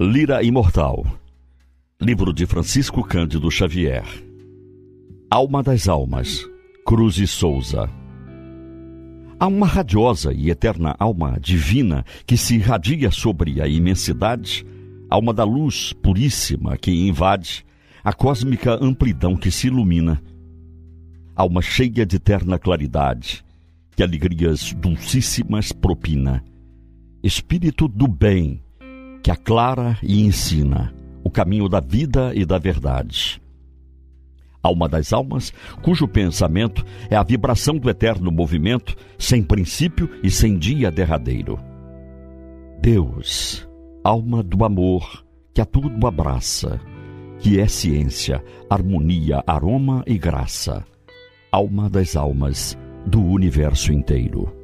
Lira Imortal. Livro de Francisco Cândido Xavier. Alma das Almas. Cruz e Souza. Há uma radiosa e eterna alma divina que se irradia sobre a imensidade, alma da luz puríssima que invade a cósmica amplidão que se ilumina, alma cheia de eterna claridade, que alegrias dulcíssimas propina, espírito do bem, que aclara e ensina o caminho da vida e da verdade. Alma das almas, cujo pensamento é a vibração do eterno movimento, sem princípio e sem dia derradeiro. Deus, alma do amor, que a tudo abraça, que é ciência, harmonia, aroma e graça, alma das almas do universo inteiro.